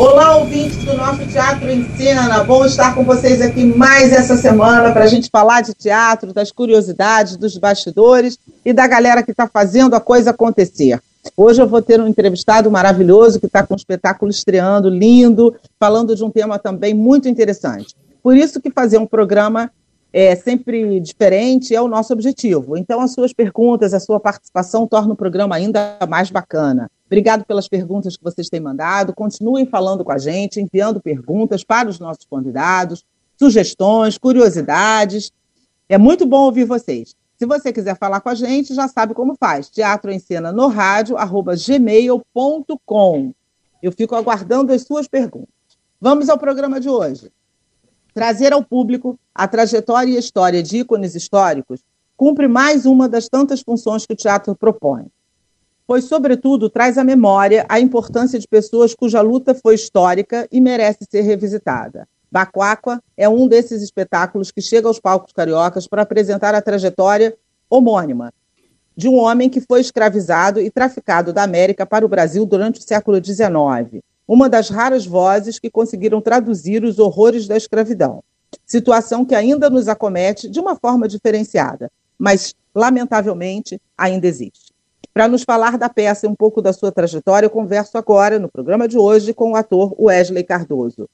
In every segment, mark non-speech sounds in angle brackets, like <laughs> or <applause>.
Olá, ouvintes do nosso Teatro em Cena. Bom estar com vocês aqui mais essa semana para a gente falar de teatro, das curiosidades, dos bastidores e da galera que está fazendo a coisa acontecer. Hoje eu vou ter um entrevistado maravilhoso que está com um espetáculo estreando, lindo, falando de um tema também muito interessante. Por isso que fazer um programa é sempre diferente é o nosso objetivo. Então, as suas perguntas, a sua participação torna o programa ainda mais bacana. Obrigado pelas perguntas que vocês têm mandado. Continuem falando com a gente, enviando perguntas para os nossos convidados, sugestões, curiosidades. É muito bom ouvir vocês. Se você quiser falar com a gente, já sabe como faz. Teatro em Cena no rádio, arroba gmail.com. Eu fico aguardando as suas perguntas. Vamos ao programa de hoje. Trazer ao público a trajetória e história de ícones históricos cumpre mais uma das tantas funções que o teatro propõe pois, sobretudo, traz à memória a importância de pessoas cuja luta foi histórica e merece ser revisitada. Bacuáqua é um desses espetáculos que chega aos palcos cariocas para apresentar a trajetória homônima de um homem que foi escravizado e traficado da América para o Brasil durante o século XIX, uma das raras vozes que conseguiram traduzir os horrores da escravidão. Situação que ainda nos acomete de uma forma diferenciada, mas, lamentavelmente, ainda existe. Para nos falar da peça e um pouco da sua trajetória, eu converso agora, no programa de hoje, com o ator Wesley Cardoso.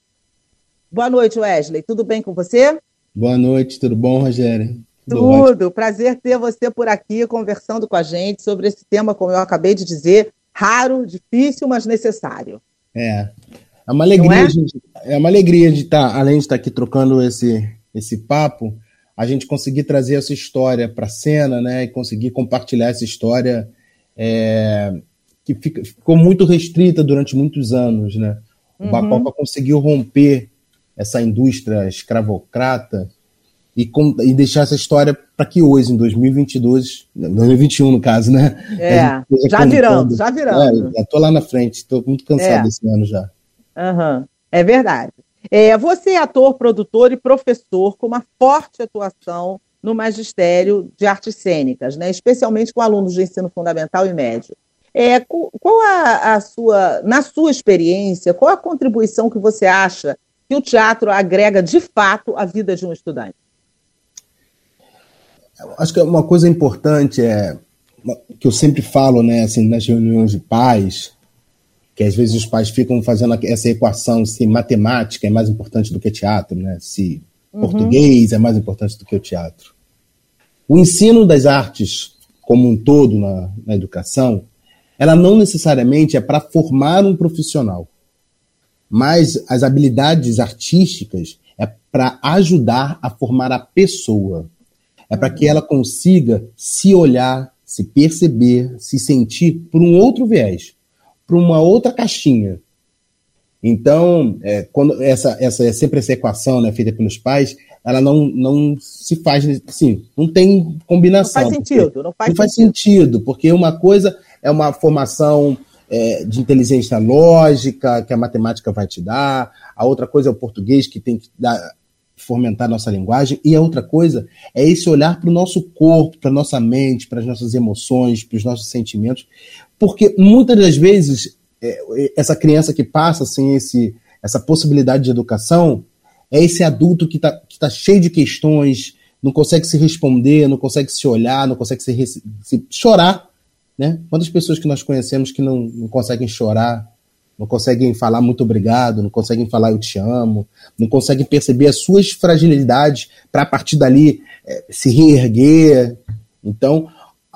Boa noite, Wesley. Tudo bem com você? Boa noite, tudo bom, Rogério? Tudo. Prazer ter você por aqui conversando com a gente sobre esse tema, como eu acabei de dizer, raro, difícil, mas necessário. É. É uma alegria, é? Gente, é uma alegria de estar, tá, além de estar aqui trocando esse, esse papo, a gente conseguir trazer essa história para a cena, né? E conseguir compartilhar essa história é, que fica, ficou muito restrita durante muitos anos. Né? O uhum. Bacopa conseguiu romper essa indústria escravocrata e, com, e deixar essa história para que hoje, em 2022, 2021 no caso, né? É, já virando, já virando. É, já estou lá na frente, estou muito cansado é. desse ano já. Uhum. É verdade. É, você é ator, produtor e professor com uma forte atuação no magistério de artes cênicas, né? especialmente com alunos de ensino fundamental e médio. É, qual a, a, sua, na sua experiência, qual a contribuição que você acha que o teatro agrega de fato à vida de um estudante? Acho que uma coisa importante é que eu sempre falo, né, assim, nas reuniões de pais, que às vezes os pais ficam fazendo essa equação se matemática é mais importante do que teatro, né? Se uhum. português é mais importante do que o teatro. O ensino das artes como um todo na, na educação, ela não necessariamente é para formar um profissional, mas as habilidades artísticas é para ajudar a formar a pessoa. É para que ela consiga se olhar, se perceber, se sentir por um outro viés, por uma outra caixinha. Então, é, quando essa, essa é sempre essa equação né, feita pelos pais, ela não, não se faz, assim, não tem combinação. Não faz sentido. Não faz, não faz sentido. sentido. porque uma coisa é uma formação é, de inteligência lógica que a matemática vai te dar, a outra coisa é o português que tem que dar, fomentar a nossa linguagem, e a outra coisa é esse olhar para o nosso corpo, para a nossa mente, para as nossas emoções, para os nossos sentimentos, porque muitas das vezes essa criança que passa sem esse, essa possibilidade de educação, é esse adulto que está que tá cheio de questões, não consegue se responder, não consegue se olhar, não consegue se, se chorar. Né? Quantas pessoas que nós conhecemos que não, não conseguem chorar, não conseguem falar muito obrigado, não conseguem falar eu te amo, não conseguem perceber as suas fragilidades para a partir dali é, se reerguer. Então.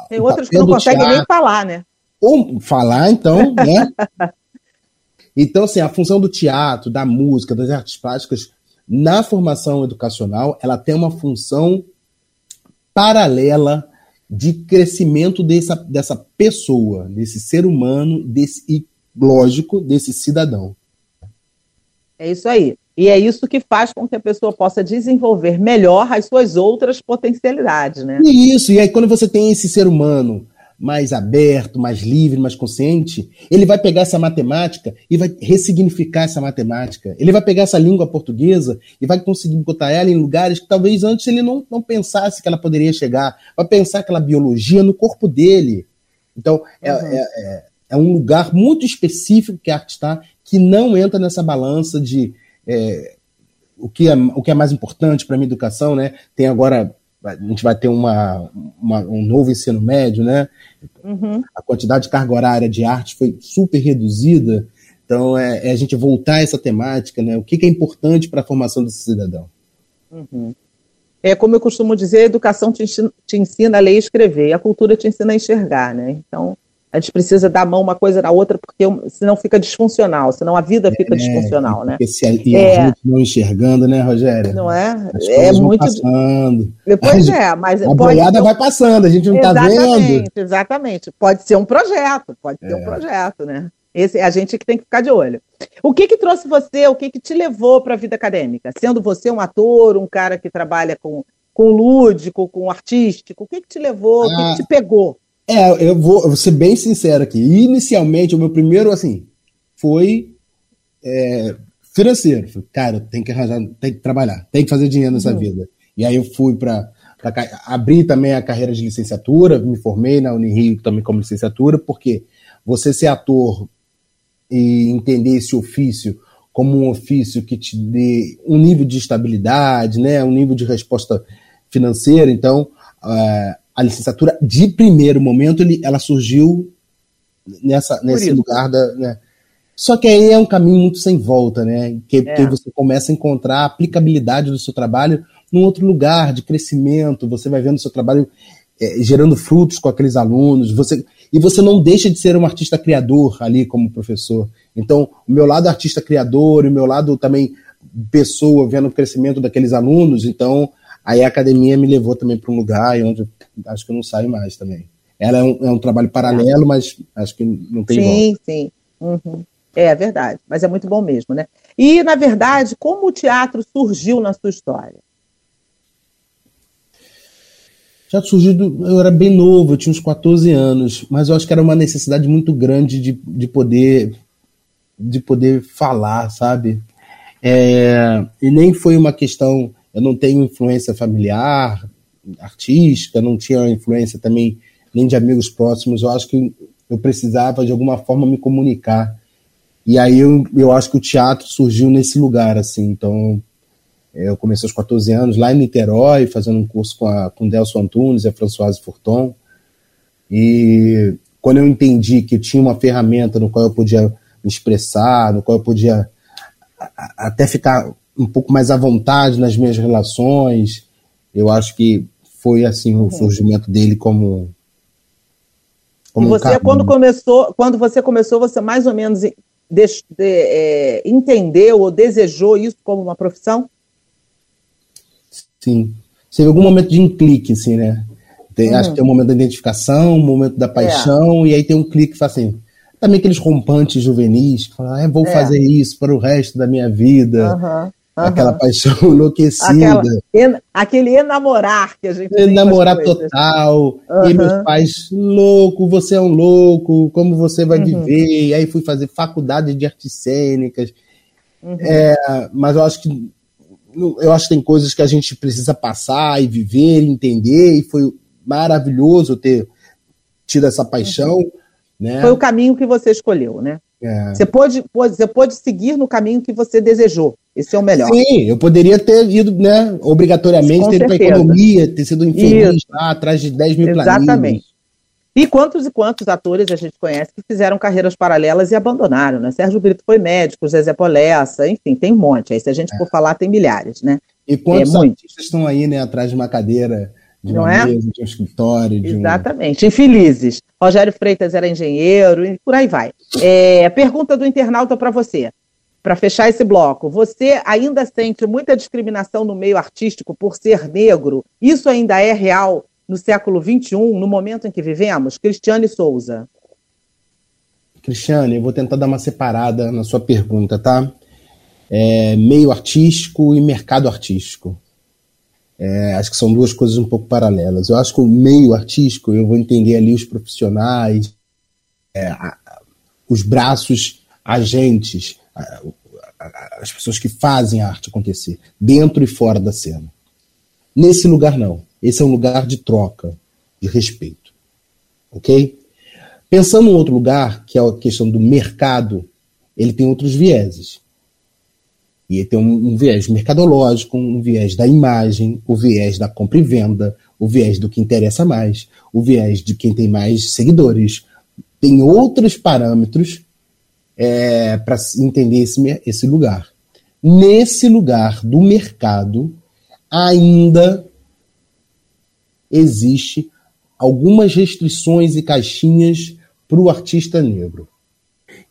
Tem outros que não conseguem teatro, nem falar, né? Ou falar, então, né? <laughs> Então, assim, a função do teatro, da música, das artes plásticas na formação educacional, ela tem uma função paralela de crescimento dessa, dessa pessoa, desse ser humano, desse, e, lógico, desse cidadão. É isso aí. E é isso que faz com que a pessoa possa desenvolver melhor as suas outras potencialidades, né? E isso, e aí quando você tem esse ser humano mais aberto, mais livre, mais consciente, ele vai pegar essa matemática e vai ressignificar essa matemática. Ele vai pegar essa língua portuguesa e vai conseguir botar ela em lugares que talvez antes ele não, não pensasse que ela poderia chegar. Vai pensar aquela biologia no corpo dele. Então, é, uhum. é, é, é, um lugar muito específico que a arte está, que não entra nessa balança de é, o, que é, o que é mais importante para a minha educação, né? Tem agora a gente vai ter uma, uma, um novo ensino médio, né? Uhum. A quantidade de carga horária de arte foi super reduzida. Então, é, é a gente voltar a essa temática, né? O que, que é importante para a formação desse cidadão. Uhum. É como eu costumo dizer, a educação te ensina, te ensina a ler e escrever, e a cultura te ensina a enxergar, né? Então, a gente precisa dar mão uma coisa na outra, porque senão fica disfuncional, senão a vida fica é, disfuncional, né? Se a, e é, a gente não enxergando, né, Rogério? Não é? As é muito. Passando. Pois é, mas. A boiada ser... vai passando, a gente não está vendo. Exatamente, exatamente. Pode ser um projeto, pode ser um é. projeto, né? Esse é a gente que tem que ficar de olho. O que que trouxe você, o que que te levou para a vida acadêmica? Sendo você um ator, um cara que trabalha com, com lúdico, com artístico, o que que te levou, ah. o que, que ah. te pegou? É, eu vou, eu vou ser bem sincero aqui. Inicialmente, o meu primeiro, assim, foi é, financeiro. cara, tem que arranjar, tem que trabalhar, tem que fazer dinheiro nessa uhum. vida. E aí eu fui para abrir também a carreira de licenciatura, me formei na Unirio também como licenciatura, porque você ser ator e entender esse ofício como um ofício que te dê um nível de estabilidade, né, um nível de resposta financeira, então uh, a licenciatura de primeiro momento ele, ela surgiu nessa, nesse lugar da. Né? Só que aí é um caminho muito sem volta, né? Que, é. que você começa a encontrar a aplicabilidade do seu trabalho num outro lugar de crescimento, você vai vendo o seu trabalho é, gerando frutos com aqueles alunos, você e você não deixa de ser um artista criador ali como professor. Então, o meu lado artista criador, o meu lado também pessoa vendo o crescimento daqueles alunos, então Aí a academia me levou também para um lugar onde acho que eu não saio mais também. Ela é um, é um trabalho paralelo, mas acho que não tem Sim, volta. sim. Uhum. É verdade, mas é muito bom mesmo, né? E, na verdade, como o teatro surgiu na sua história? Teatro surgiu, do, eu era bem novo, eu tinha uns 14 anos, mas eu acho que era uma necessidade muito grande de, de poder de poder falar, sabe? É, e nem foi uma questão eu não tenho influência familiar, artística, não tinha influência também nem de amigos próximos. Eu acho que eu precisava de alguma forma me comunicar. E aí eu, eu acho que o teatro surgiu nesse lugar, assim. Então, eu comecei aos 14 anos lá em Niterói, fazendo um curso com, a, com Delcio Antunes e a Françoise Furton. E quando eu entendi que tinha uma ferramenta no qual eu podia me expressar, no qual eu podia até ficar um pouco mais à vontade nas minhas relações. Eu acho que foi assim o uhum. surgimento dele como como e você um quando começou, quando você começou, você mais ou menos de, de, é, entendeu ou desejou isso como uma profissão? Sim. Teve algum momento de um clique, assim, né? Tem, uhum. Acho que tem um momento da identificação, um momento da paixão, é. e aí tem um clique que assim. Também aqueles rompantes juvenis que falam, ah, vou é. fazer isso para o resto da minha vida. Uhum. Uhum. Aquela paixão <laughs> enlouquecida. Aquela, aquele enamorar que a gente Enamorar total. Uhum. E meus pais, louco, você é um louco, como você vai uhum. viver? E aí fui fazer faculdade de artes cênicas. Uhum. É, mas eu acho que eu acho que tem coisas que a gente precisa passar e viver, entender, e foi maravilhoso ter tido essa paixão. Uhum. Né? Foi o caminho que você escolheu, né? É. Você, pode, pode, você pode seguir no caminho que você desejou. Esse é o melhor. Sim, eu poderia ter ido, né, obrigatoriamente, ter ido para economia, ter sido infeliz lá, atrás de 10 mil Exatamente. Planilhas. E quantos e quantos atores a gente conhece que fizeram carreiras paralelas e abandonaram, né? Sérgio Brito foi médico, Zezé Polessa, enfim, tem um monte. Aí se a gente é. for falar, tem milhares, né? E quantos é, artistas estão aí, né, atrás de uma cadeira, de uma Não é? mesa, de um escritório. De Exatamente, um... infelizes. Rogério Freitas era engenheiro e por aí vai. É, pergunta do internauta para você para fechar esse bloco, você ainda sente muita discriminação no meio artístico por ser negro? Isso ainda é real no século XXI, no momento em que vivemos? Cristiane Souza. Cristiane, eu vou tentar dar uma separada na sua pergunta, tá? é, meio artístico e mercado artístico. É, acho que são duas coisas um pouco paralelas. Eu acho que o meio artístico eu vou entender ali os profissionais, é, os braços agentes, as pessoas que fazem a arte acontecer, dentro e fora da cena. Nesse lugar, não. Esse é um lugar de troca, de respeito. Ok? Pensando em outro lugar, que é a questão do mercado, ele tem outros vieses. E ele tem um, um, viés mercadológico, um viés da imagem, o viés da compra e venda, o viés do que interessa mais, o viés de quem tem mais seguidores. Tem outros parâmetros é, para entender esse, esse lugar. Nesse lugar do mercado, ainda existe algumas restrições e caixinhas para o artista negro.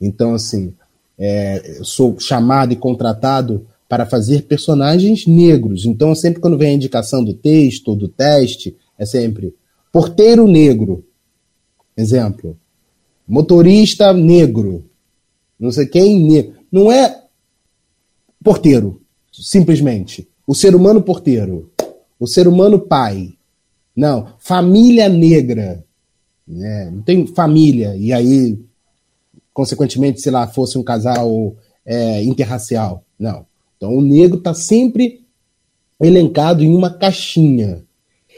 Então, assim, é, eu sou chamado e contratado para fazer personagens negros. Então, sempre quando vem a indicação do texto ou do teste, é sempre porteiro negro. Exemplo. Motorista negro. Não sei quem negro. Não é porteiro, simplesmente. O ser humano porteiro. O ser humano pai. Não. Família negra. Né? Não tem família. E aí consequentemente, se lá fosse um casal é, interracial. Não. Então o negro está sempre elencado em uma caixinha.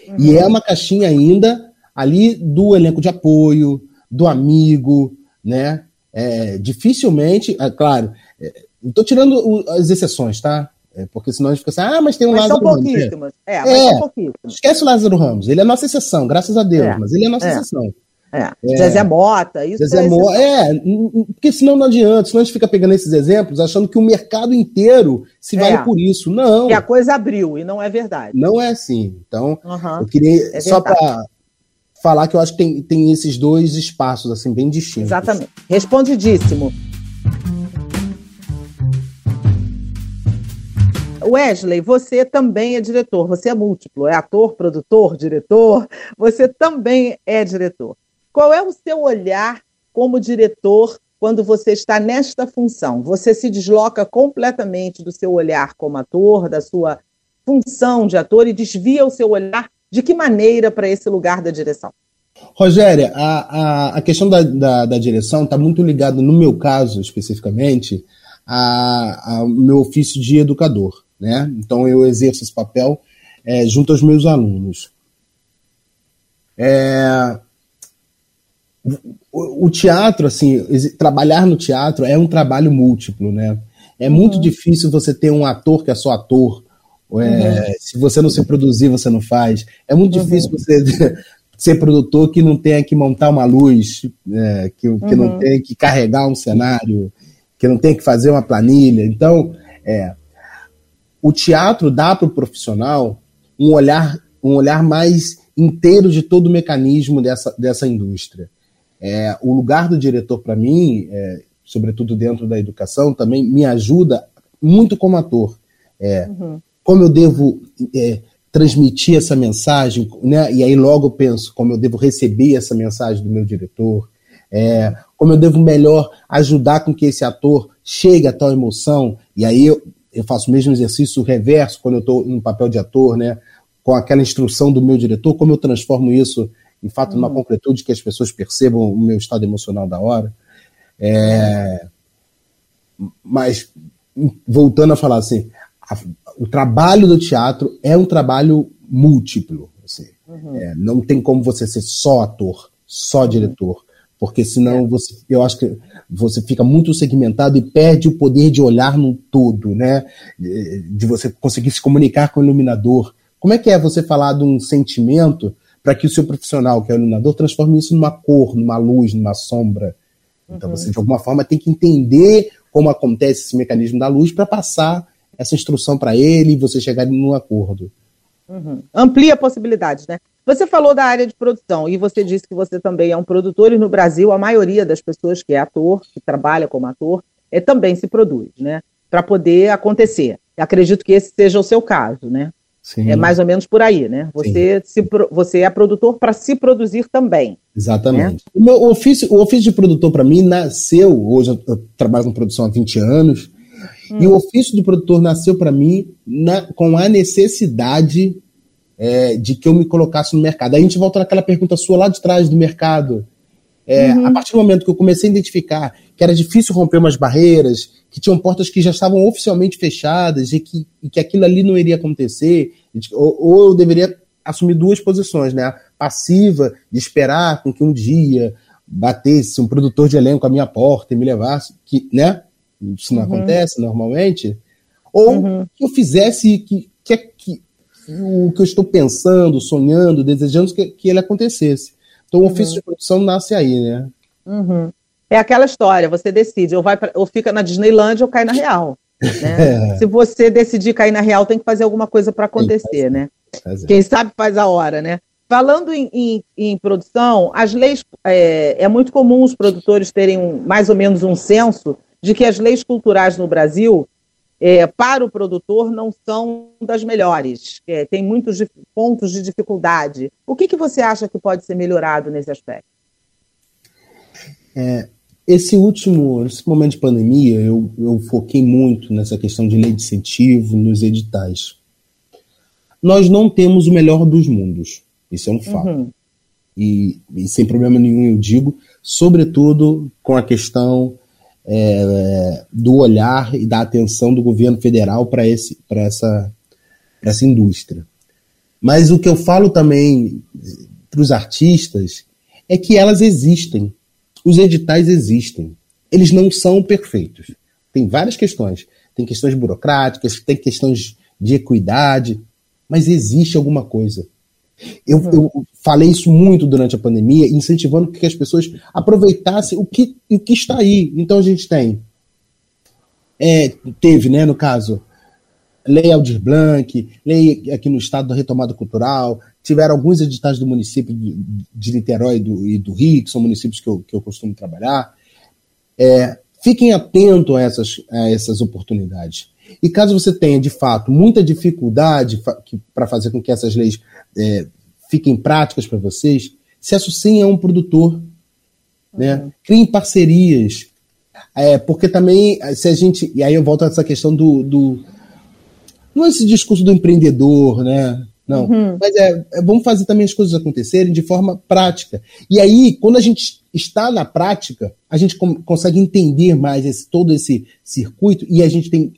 Uhum. E é uma caixinha ainda ali do elenco de apoio, do amigo, né? É, dificilmente, é, claro, é, estou tirando o, as exceções, tá? É, porque senão a gente fica assim, ah, mas tem um mas Lázaro são Ramos. É, é, mas são pouquíssimas. Esquece o Lázaro Ramos, ele é a nossa exceção, graças a Deus, é. mas ele é a nossa exceção. É. é. Zezé Mota, isso Zezé é Mota, é, porque senão não adianta, senão a gente fica pegando esses exemplos achando que o mercado inteiro se vale é. por isso. Não. Que a coisa abriu, e não é verdade. Não é assim. Então, uhum. eu queria, é só para falar que eu acho que tem, tem esses dois espaços, assim, bem distintos. Exatamente. Respondidíssimo. Wesley, você também é diretor, você é múltiplo, é ator, produtor, diretor, você também é diretor. Qual é o seu olhar como diretor quando você está nesta função? Você se desloca completamente do seu olhar como ator, da sua função de ator e desvia o seu olhar de que maneira para esse lugar da direção? Rogéria, a, a, a questão da, da, da direção está muito ligada, no meu caso especificamente, ao meu ofício de educador. Né? Então eu exerço esse papel é, junto aos meus alunos. É, o, teatro, assim, trabalhar no teatro é um trabalho múltiplo, né? É uhum. muito difícil você ter um ator que é só ator. É, uhum. Se você não se produzir, você não faz. É muito uhum. difícil você <laughs> ser produtor que não tenha que montar uma luz, é, que, que não uhum. tenha que carregar um cenário, que não tenha que fazer uma planilha. Então, é, o teatro dá para o profissional um olhar, um olhar mais inteiro de todo o mecanismo dessa, dessa indústria. É, o lugar do diretor, para mim, é, sobretudo dentro da educação, também me ajuda muito como ator. É, uhum. Como eu devo é, transmitir essa mensagem, né? e aí logo eu penso como eu devo receber essa mensagem do meu diretor, é, como eu devo melhor ajudar com que esse ator chegue a tal emoção, e aí eu, eu faço o mesmo exercício reverso quando eu estou no papel de ator, né? com aquela instrução do meu diretor, como eu transformo isso em fato, numa hum. concretude que as pessoas percebam o meu estado emocional da hora. É, mas, voltando a falar assim, a, o trabalho do teatro é um trabalho múltiplo. Assim, uhum. é, não tem como você ser só ator, só uhum. diretor, porque senão é. você, eu acho que você fica muito segmentado e perde o poder de olhar no todo, né? De, de você conseguir se comunicar com o iluminador. Como é que é você falar de um sentimento para que o seu profissional, que é o iluminador, transforme isso numa cor, numa luz, numa sombra. Então uhum. você, de alguma forma, tem que entender como acontece esse mecanismo da luz para passar essa instrução para ele e você chegar num acordo. Uhum. Amplia possibilidades, né? Você falou da área de produção e você disse que você também é um produtor e no Brasil a maioria das pessoas que é ator, que trabalha como ator, é, também se produz, né? Para poder acontecer. acredito que esse seja o seu caso, né? Sim. É mais ou menos por aí, né? Você, se, você é produtor para se produzir também. Exatamente. Né? O meu ofício, o ofício de produtor para mim nasceu, hoje eu trabalho com produção há 20 anos, Hum. E o ofício do produtor nasceu para mim na, com a necessidade é, de que eu me colocasse no mercado. Aí a gente volta naquela pergunta sua lá de trás do mercado. É, uhum. A partir do momento que eu comecei a identificar que era difícil romper umas barreiras, que tinham portas que já estavam oficialmente fechadas e que, e que aquilo ali não iria acontecer, ou, ou, eu deveria assumir duas posições, né? A passiva, de esperar com que um dia batesse um produtor de elenco à minha porta e me levasse, que, né? Isso não uhum. acontece normalmente. Ou uhum. que eu fizesse que, que, que, o que eu estou pensando, sonhando, desejando que, que ele acontecesse. Então o ofício uhum. de produção nasce aí, né? Uhum. É aquela história, você decide, ou, vai pra, ou fica na Disneyland ou cai na real. Né? <laughs> É. Se você decidir cair na real, tem que fazer alguma coisa para acontecer, né? Fazer. Quem sabe faz a hora, né? Falando em, em, em produção, as leis é, é, muito comum os produtores terem um, mais ou menos um senso de que as leis culturais no Brasil, é, para o produtor, não são das melhores. É, tem muitos pontos de dificuldade. O que, que você acha que pode ser melhorado nesse aspecto? É, esse último esse momento de pandemia, eu, eu foquei muito nessa questão de lei de incentivo, nos editais. Nós não temos o melhor dos mundos, isso é um fato. Uhum. E, e, sem problema nenhum eu digo, sobretudo com a questão é, do olhar e da atenção do governo federal para essa, essa indústria. Mas o que eu falo também para os artistas é que elas existem os editais existem. Eles não são perfeitos. Tem várias questões. Tem questões burocráticas, tem questões de equidade, mas existe alguma coisa. Eu, eu, falei isso muito durante a pandemia, incentivando que as pessoas aproveitassem o que, o que está aí. Então a gente tem. É, teve, né, no caso, Lei Aldir Blanc, lei aqui no estado da retomada cultural, tiveram alguns editais do município de, de Niterói e do, e do, Rio, que são municípios que eu, que eu costumo trabalhar. É, fiquem atentos a essas, a essas oportunidades. E caso você tenha, de fato, muita dificuldade para fazer com que essas leis é, fiquem práticas para vocês, se associem a um produtor. Né? Uhum. Criem parcerias. É, porque também, se a gente. E aí eu volto a essa questão do, do não é esse discurso do empreendedor, né? Não. Uhum. Mas é, é, vamos fazer também as coisas acontecerem de forma prática. E aí, quando a gente está na prática, a gente com, consegue entender mais esse, todo esse circuito e a gente tem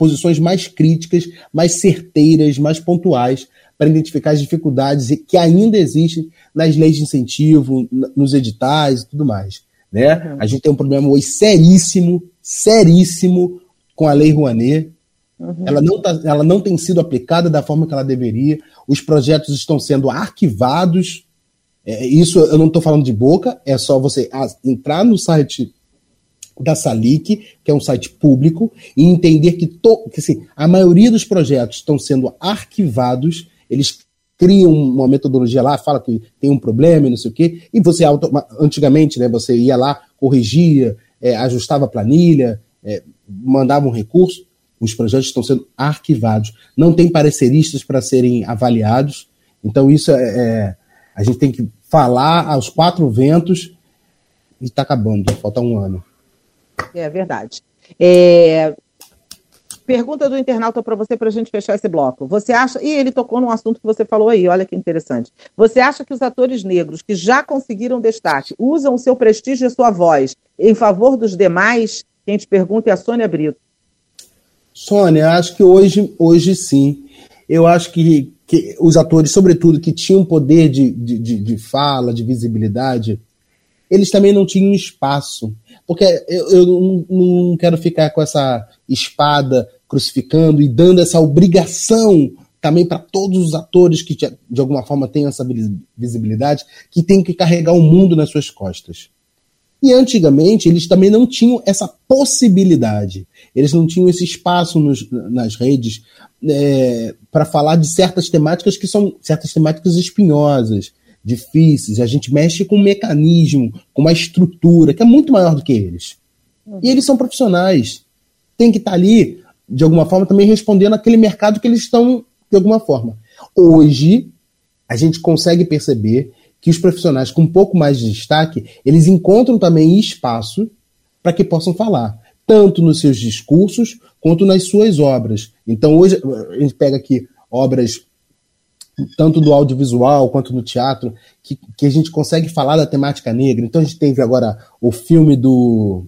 posições mais críticas, mais certeiras, mais pontuais para identificar as dificuldades que ainda existem nas leis de incentivo, nos editais e tudo mais. Né? Uhum. A gente tem um problema hoje seríssimo, seríssimo com a Lei Rouanet, Uhum. Ela, não tá, ela não tem sido aplicada da forma que ela deveria. Os projetos estão sendo arquivados. É, isso eu não estou falando de boca, é só você entrar no site da Salic, que é um site público, e entender que, to, que assim, a maioria dos projetos estão sendo arquivados, eles criam uma metodologia lá, fala que tem um problema e não sei o quê, e você antigamente, né, você ia lá, corrigia, é, ajustava a planilha, é, mandava um recurso, os projetos estão sendo arquivados. Não tem pareceristas para serem avaliados. Então, isso é, é, A gente tem que falar aos quatro ventos e está acabando, falta um ano. É verdade. É... Pergunta do internauta para você, para a gente fechar esse bloco. Você acha. E ele tocou num assunto que você falou aí, olha que interessante. Você acha que os atores negros que já conseguiram destaque usam o seu prestígio e sua voz em favor dos demais? Quem te pergunta é a Sônia Brito. Sônia, acho que hoje, hoje sim. Eu acho que, que os atores, sobretudo, que tinham poder de, de, de, de fala, de visibilidade, eles também não tinham espaço. Porque eu, eu não, não quero ficar com essa espada crucificando e dando essa obrigação também para todos os atores que de alguma forma têm essa visibilidade, que tem que carregar o mundo nas suas costas. E antigamente eles também não tinham essa possibilidade, eles não tinham esse espaço nos, nas redes é, para falar de certas temáticas que são certas temáticas espinhosas, difíceis. A gente mexe com um mecanismo, com uma estrutura que é muito maior do que eles. E eles são profissionais, tem que estar tá ali de alguma forma também respondendo aquele mercado que eles estão de alguma forma. Hoje a gente consegue perceber que os profissionais com um pouco mais de destaque, eles encontram também espaço para que possam falar. tanto nos seus discursos quanto nas suas obras. Então, hoje, a gente pega aqui obras tanto do audiovisual quanto no teatro, que, que a gente consegue falar da temática negra. Então, a gente teve agora o filme do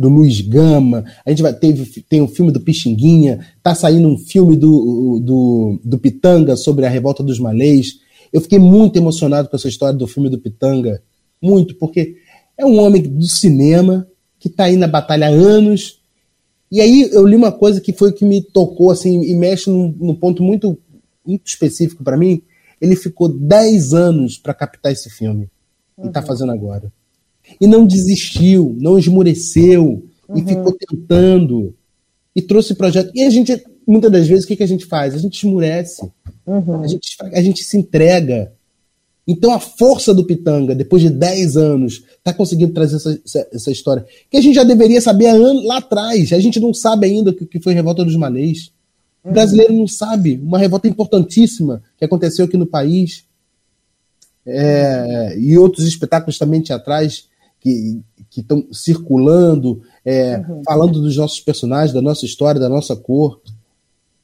do Luiz Gama, a gente vai teve tem o um filme do Pixinguinha, tá saindo um filme do, do, do Pitanga sobre a revolta dos malês. Eu fiquei muito emocionado com essa história do filme do Pitanga, muito, porque é um homem do cinema que está aí na batalha há anos. E aí eu li uma coisa que foi que me tocou assim e mexe num, num ponto muito, muito específico para mim. Ele ficou 10 anos para captar esse filme tá uhum. e está fazendo agora. E não desistiu, não esmureceu, uhum. e ficou tentando. E trouxe projeto. E a gente, muitas das vezes, o que, que a gente faz? A gente esmurece. Uhum. A, gente, a gente se entrega. Então a força do Pitanga, depois de 10 anos, está conseguindo trazer essa, essa, essa, história. Que a gente já deveria saber há anos, lá atrás. A gente não sabe ainda o que, que foi a revolta dos malês. O brasileiro não sabe. Uma revolta importantíssima que aconteceu aqui no país. É, e outros espetáculos também teatrais que estão circulando, é, uhum. falando dos nossos personagens, da nossa história, da nossa cor.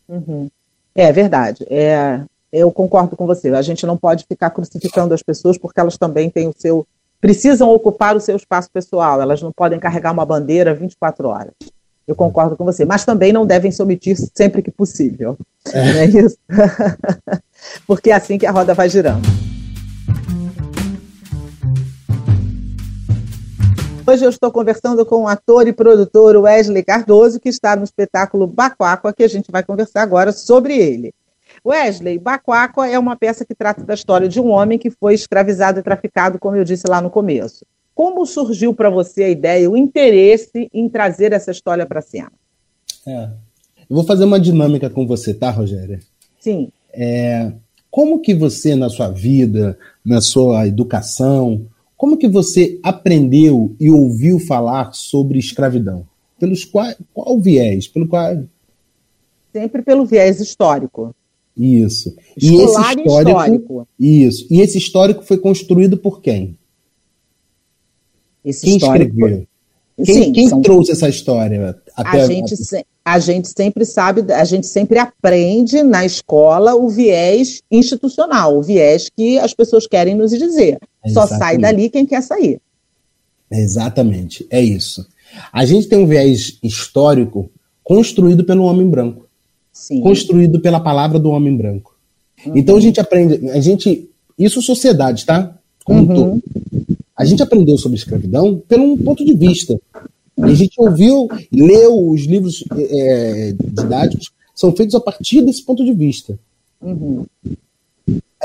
Uhum. É verdade. É, eu concordo com você. A gente não pode ficar crucificando as pessoas porque elas também têm o seu. precisam ocupar o seu espaço pessoal. Elas não podem carregar uma bandeira 24 horas. Eu concordo com você. Mas também não devem se omitir sempre que possível. É. Não é isso? <laughs> porque é assim que a roda vai girando. Hoje eu estou conversando com o ator e produtor Wesley Cardoso, que está no espetáculo Bacuáqua, que a gente vai conversar agora sobre ele. Wesley, Bacuáqua é uma peça que trata da história de um homem que foi escravizado e traficado, como eu disse lá no começo. Como surgiu para você a ideia, o interesse em trazer essa história para a cena? É. Eu vou fazer uma dinâmica com você, tá, Rogéria? Sim. É, como que você, na sua vida, na sua educação, como que você aprendeu e ouviu falar sobre escravidão? Pelos qual, qual viés? Pelo qual... Sempre pelo viés histórico. Isso. e esse histórico, histórico, Isso. E esse histórico foi construído por quem? Esse quem histórico. escreveu? Quem, Sim, quem são... trouxe essa história? Até a, gente, a gente sempre sabe, a gente sempre aprende na escola o viés institucional, o viés que as pessoas querem nos dizer. Só sai dali quem quer sair. Exatamente, é isso. A gente tem um viés histórico construído pelo homem branco. Sim. Construído pela palavra do homem branco. Uhum. Então a gente aprende, a gente, isso sociedade, tá? Como uhum. todo. A gente aprendeu sobre escravidão pelo um ponto de vista. A gente ouviu, leu os livros é, didáticos, são feitos a partir desse ponto de vista. Uhum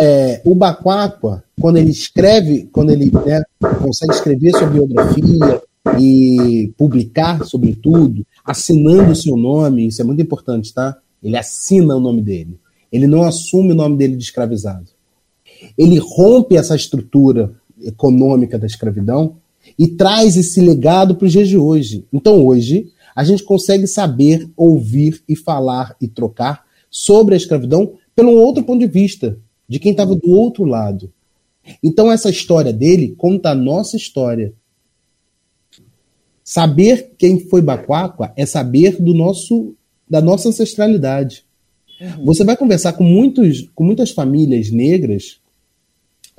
é, o Baquáqua, quando ele escreve, quando ele né, consegue escrever sua biografia e publicar, sobretudo, assinando o seu nome, isso é muito importante, tá? Ele assina o nome dele. Ele não assume o nome dele de escravizado. Ele rompe essa estrutura econômica da escravidão e traz esse legado para os dias de hoje. Então, hoje, a gente consegue saber, ouvir e falar e trocar sobre a escravidão pelo outro ponto de vista, de quem estava do outro lado. Então essa história dele conta a nossa história. Saber quem foi Baquáqua é saber do nosso da nossa ancestralidade. Uhum. Você vai conversar com muitos com muitas famílias negras,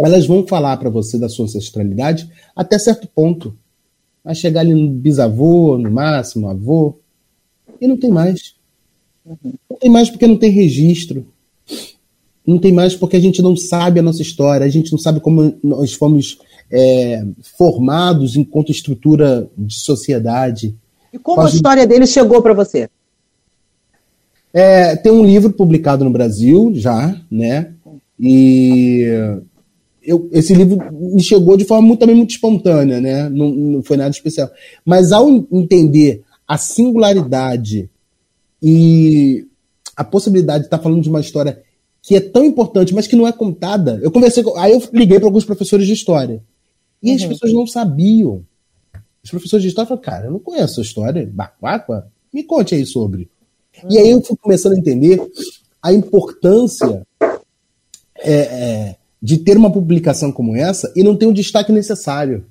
elas vão falar para você da sua ancestralidade até certo ponto. Vai chegar ali no bisavô, no máximo, avô, e não tem mais. Não tem mais porque não tem registro não tem mais porque a gente não sabe a nossa história, a gente não sabe como nós fomos é, formados enquanto estrutura de sociedade. E como a, a história dele chegou para você? É, tem um livro publicado no Brasil já, né? E eu, esse livro me chegou de forma muito, também muito espontânea, né? Não, não foi nada especial. Mas ao entender a singularidade e a possibilidade de estar falando de uma história que é tão importante, mas que não é contada. Eu conversei com, aí eu liguei para alguns professores de história. E uhum. as pessoas não sabiam. Os professores de história falaram, cara, eu não conheço a história, Bacuáqua, me conte aí sobre. Uhum. E aí eu fui começando a entender a importância é, é, de ter uma publicação como essa e não ter o destaque necessário.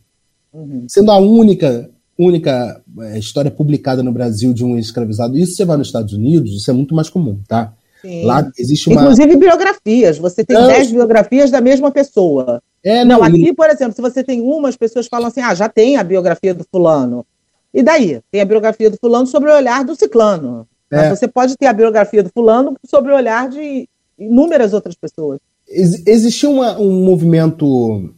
Uhum. Sendo a única, única é, história publicada no Brasil de um escravizado. Isso você vai nos Estados Unidos, isso é muito mais comum, tá? Sim. Lá existe uma. Inclusive biografias. Você tem 10 biografias da mesma pessoa. É, não, não aqui, por exemplo, se você tem uma, as pessoas falam assim: ah, já tem a biografia do fulano. E daí? Tem a biografia do fulano sobre o olhar do ciclano. É. Mas você pode ter a biografia do fulano sobre o olhar de inúmeras outras pessoas. Ex existia uma, um movimento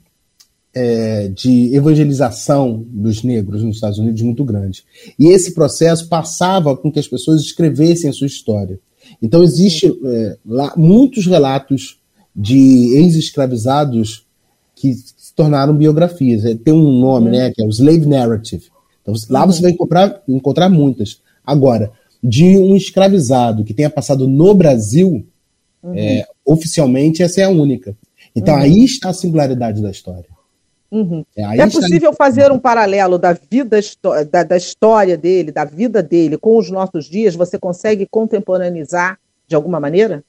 é, de evangelização dos negros nos Estados Unidos muito grande. E esse processo passava com que as pessoas escrevessem a sua história. Então, existe é, lá muitos relatos de ex-escravizados que se tornaram biografias. É, tem um nome, né, que é o Slave Narrative. Então, lá você vai encontrar, encontrar muitas. Agora, de um escravizado que tenha passado no Brasil, uhum. é, oficialmente essa é a única. Então, uhum. aí está a singularidade da história. Uhum. É, é possível está... fazer um paralelo da vida da, da, história dele, da vida dele com os nossos dias? Você consegue contemporaneizar de alguma maneira?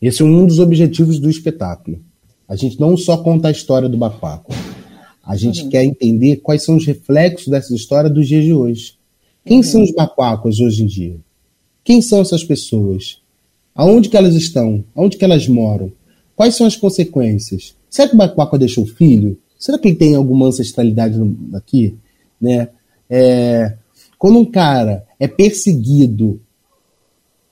Esse é um dos objetivos do espetáculo. A gente não só conta a história do Bacuaco, a gente uhum. quer entender quais são os reflexos dessa história dos dias de hoje. Quem uhum. são os Bacuacos hoje em dia? Quem são essas pessoas? Aonde que elas estão? Aonde que elas moram? Quais são as consequências? Será que o Bacuaco deixou filho? Será que ele tem alguma ancestralidade aqui? Né? É, quando um cara é perseguido,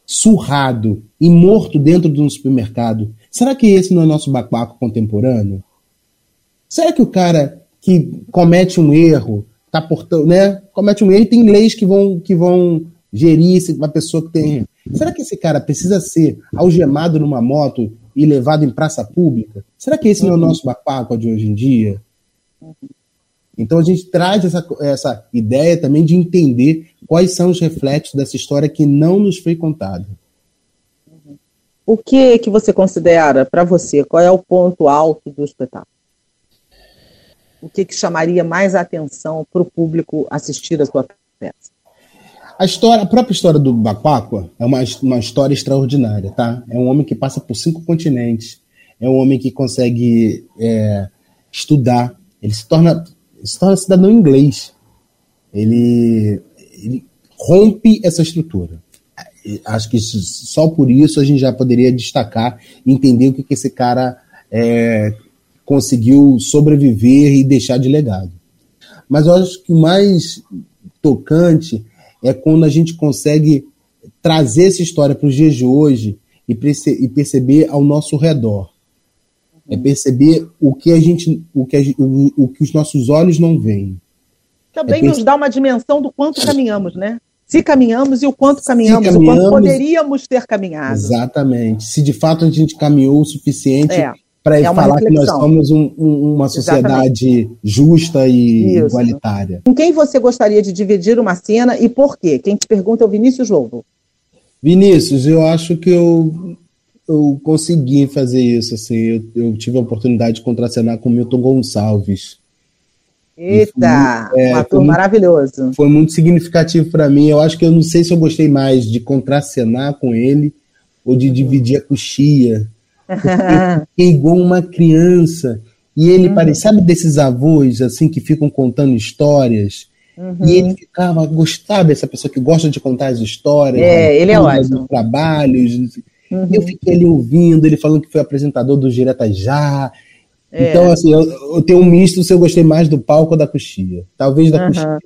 surrado e morto dentro de um supermercado, será que esse não é nosso bacuaco contemporâneo? Será que o cara que comete um erro, tá portando, né? Comete um erro e tem leis que vão, que vão gerir uma pessoa que tem. Será que esse cara precisa ser algemado numa moto e levado em praça pública? Será que esse uhum. não é o nosso bapaco de hoje em dia? Uhum. Então a gente traz essa, essa ideia também de entender quais são os reflexos dessa história que não nos foi contada. O que que você considera para você? Qual é o ponto alto do espetáculo? O que, que chamaria mais atenção para o público assistir a sua peça? A história, a própria história do Baquáqua é uma, uma história extraordinária, tá? É um homem que passa por cinco continentes, é um homem que consegue é, estudar, ele se torna, se torna cidadão inglês, ele, ele rompe essa estrutura. Acho que só por isso a gente já poderia destacar entender o que, que esse cara é, conseguiu sobreviver e deixar de legado. Mas eu acho que o mais tocante é quando a gente consegue trazer essa história para os dias de hoje e, perce e, perceber ao nosso redor. É perceber o que a gente, o que, a, o, o que os nossos olhos não veem. Também é nos dá uma dimensão do quanto caminhamos, né? Se caminhamos e o quanto caminhamos, caminhamos, o quanto poderíamos ter caminhado. Exatamente. Se de fato a gente caminhou o suficiente é para é falar reflexão. que nós somos um, um, uma sociedade Exatamente. justa e Isso. igualitária. Com quem você gostaria de dividir uma cena e por quê? Quem te pergunta é o Vinícius Lobo. Vinícius, eu acho que eu, eu consegui fazer isso. Assim, eu, eu tive a oportunidade de contracenar com Milton Gonçalves. Eita, foi, é, um ator maravilhoso. Foi muito significativo para mim. Eu acho que eu não sei se eu gostei mais de contracenar com ele ou de uhum. dividir a coxia fiquei igual uma criança. E ele uhum. parecia, sabe desses avós, assim, que ficam contando histórias? Uhum. E ele ficava, gostava dessa pessoa que gosta de contar as histórias. É, ele é ótimo. trabalhos. Uhum. Eu fiquei ali ouvindo, ele falando que foi apresentador do Direta Já. É. Então, assim, eu, eu, tenho um misto se eu gostei mais do palco ou da coxia. Talvez da uhum. coxia.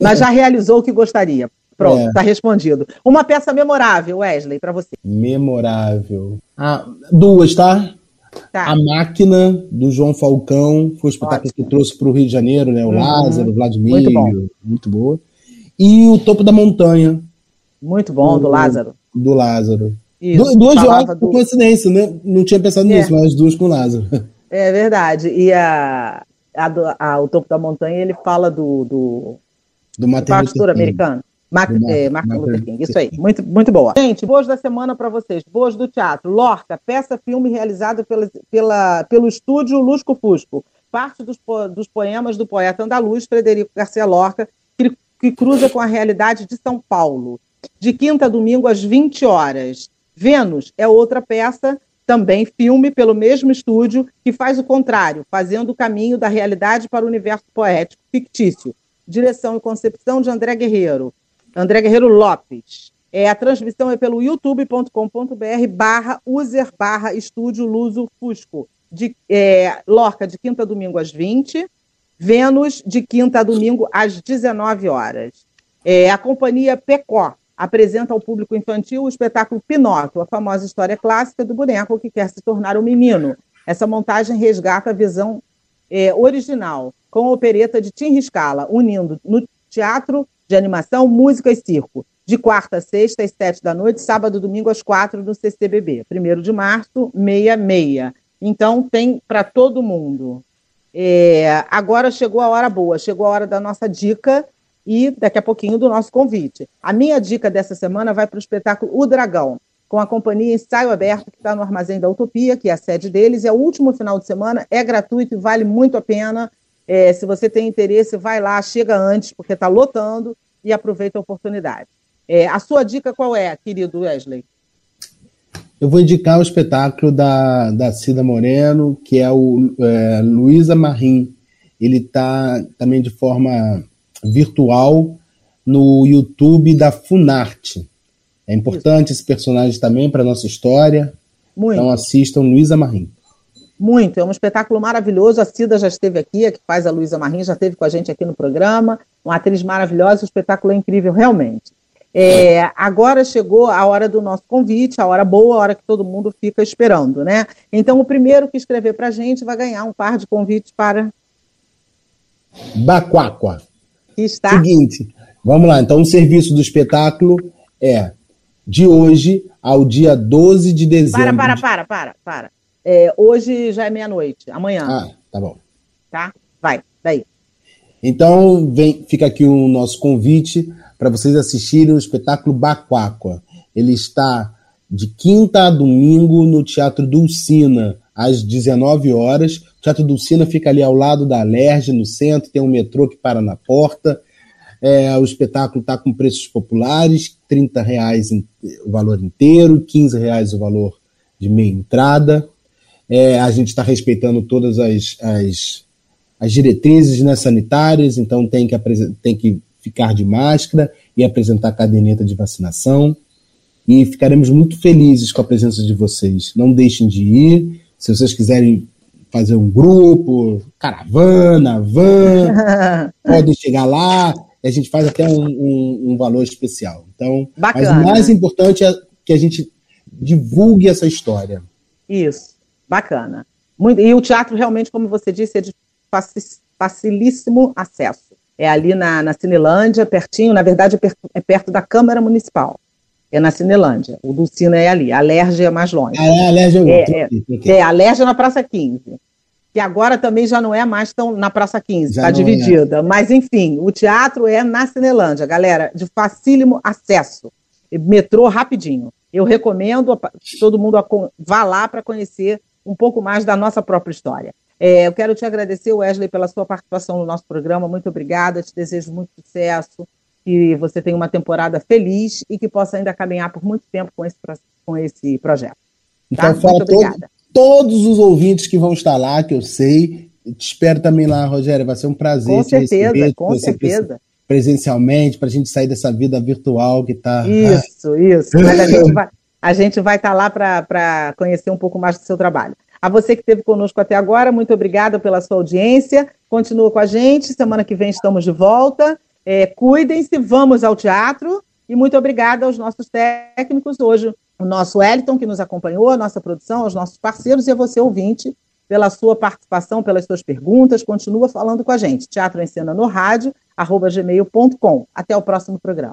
Mas já realizou o que gostaria. Pronto, está é. respondido. Uma peça memorável, Wesley, para você. Memorável. Ah, duas, tá? tá? A Máquina, do João Falcão, foi o espetáculo Ótimo. que trouxe para o Rio de Janeiro, né? O uhum. Lázaro, o Vladimir. Muito, bom. muito boa. E o Topo da Montanha. Muito bom, do, do Lázaro. Do Lázaro. Isso, duas jogos do... por coincidência, né? Não tinha pensado é. nisso, mas duas com o Lázaro. <laughs> É verdade. E a, a, a, o Topo da Montanha, ele fala do, do, do, do pastor americano. Mark, é, Martin Luther King, isso aí, muito, muito boa. Gente, boas da semana para vocês, boas do teatro. Lorca, peça-filme realizada pela, pela, pelo estúdio Lusco Fusco, parte dos, dos poemas do poeta andaluz Frederico Garcia Lorca, que, que cruza com a realidade de São Paulo. De quinta a domingo, às 20 horas. Vênus é outra peça, também filme pelo mesmo estúdio, que faz o contrário, fazendo o caminho da realidade para o universo poético fictício direção e concepção de André Guerreiro, André Guerreiro Lopes. É, a transmissão é pelo youtube.com.br barra user barra estúdio Luso Fusco. De, é, Lorca, de quinta a domingo às 20, Vênus, de quinta a domingo às 19 horas. É, a companhia Pecó apresenta ao público infantil o espetáculo Pinóquio, a famosa história clássica do boneco que quer se tornar um menino. Essa montagem resgata a visão é, original, com a opereta de Tim Riscala, unindo no teatro de animação, música e circo. De quarta a sexta, às sete da noite, sábado e domingo, às quatro, no CCBB. Primeiro de março, meia, meia. Então, tem para todo mundo. É, agora chegou a hora boa, chegou a hora da nossa dica e daqui a pouquinho do nosso convite. A minha dica dessa semana vai para o espetáculo O Dragão, com a companhia Ensaio Aberto, que está no Armazém da Utopia, que é a sede deles. É o último final de semana, é gratuito e vale muito a pena. É, se você tem interesse, vai lá, chega antes, porque está lotando e aproveita a oportunidade. É, a sua dica qual é, querido Wesley? Eu vou indicar o espetáculo da, da Cida Moreno, que é o é, Luísa Marim. Ele está também de forma virtual no YouTube da Funarte. É importante Isso. esse personagem também para a nossa história. Muito. Então assistam Luísa Marim. Muito, é um espetáculo maravilhoso. A Cida já esteve aqui, a que faz a Luísa Marim, já esteve com a gente aqui no programa. Uma atriz maravilhosa, o espetáculo é incrível, realmente. É, agora chegou a hora do nosso convite, a hora boa, a hora que todo mundo fica esperando, né? Então, o primeiro que escrever para a gente vai ganhar um par de convites para. Baquáqua. Que está. Seguinte, vamos lá. Então, o serviço do espetáculo é de hoje ao dia 12 de dezembro. Para, para, para, para, para. É, hoje já é meia-noite, amanhã. Ah, tá bom. Tá? Vai, daí. Então, vem, fica aqui o nosso convite para vocês assistirem o espetáculo Baquáqua. Ele está de quinta a domingo no Teatro Dulcina, às 19 horas. O Teatro Dulcina fica ali ao lado da Alerj, no centro, tem um metrô que para na porta. É, o espetáculo está com preços populares, R$ reais o valor inteiro, R$ reais o valor de meia entrada. É, a gente está respeitando todas as, as, as diretrizes né, sanitárias, então tem que, tem que ficar de máscara e apresentar caderneta de vacinação. E ficaremos muito felizes com a presença de vocês. Não deixem de ir. Se vocês quiserem fazer um grupo, caravana, van, <laughs> podem chegar lá. E a gente faz até um, um, um valor especial. Então, Bacana. mas o mais importante é que a gente divulgue essa história. Isso, bacana. Muito, e o teatro realmente, como você disse, é de facilíssimo acesso. É ali na, na Cinelândia, pertinho, na verdade é perto, é perto da Câmara Municipal. É na Cinelândia. O Dulcina é ali. A Lerge é mais longe. Ah, é, a Lerge é, é, é, é, a Lerge é na Praça 15. Que agora também já não é mais tão na Praça 15, está é. dividida. É. Mas, enfim, o teatro é na Cinelândia, galera, de facílimo acesso. Metrô rapidinho. Eu recomendo que todo mundo vá lá para conhecer um pouco mais da nossa própria história. É, eu quero te agradecer, Wesley, pela sua participação no nosso programa. Muito obrigada, te desejo muito sucesso, que você tenha uma temporada feliz e que possa ainda caminhar por muito tempo com esse, com esse projeto. Tá? Então, fala todo, todos os ouvintes que vão estar lá, que eu sei. Te espero também lá, Rogério. Vai ser um prazer com certeza, receber, com certeza. presencialmente, para a gente sair dessa vida virtual que está. Isso, isso. Mas a gente <laughs> vai a gente vai estar tá lá para conhecer um pouco mais do seu trabalho. A você que esteve conosco até agora, muito obrigada pela sua audiência. Continua com a gente. Semana que vem estamos de volta. É, Cuidem-se, vamos ao teatro. E muito obrigada aos nossos técnicos hoje, o nosso Wellington, que nos acompanhou, a nossa produção, aos nossos parceiros e a você, ouvinte, pela sua participação, pelas suas perguntas. Continua falando com a gente. Teatro em Cena no rádio, arroba gmail.com. Até o próximo programa.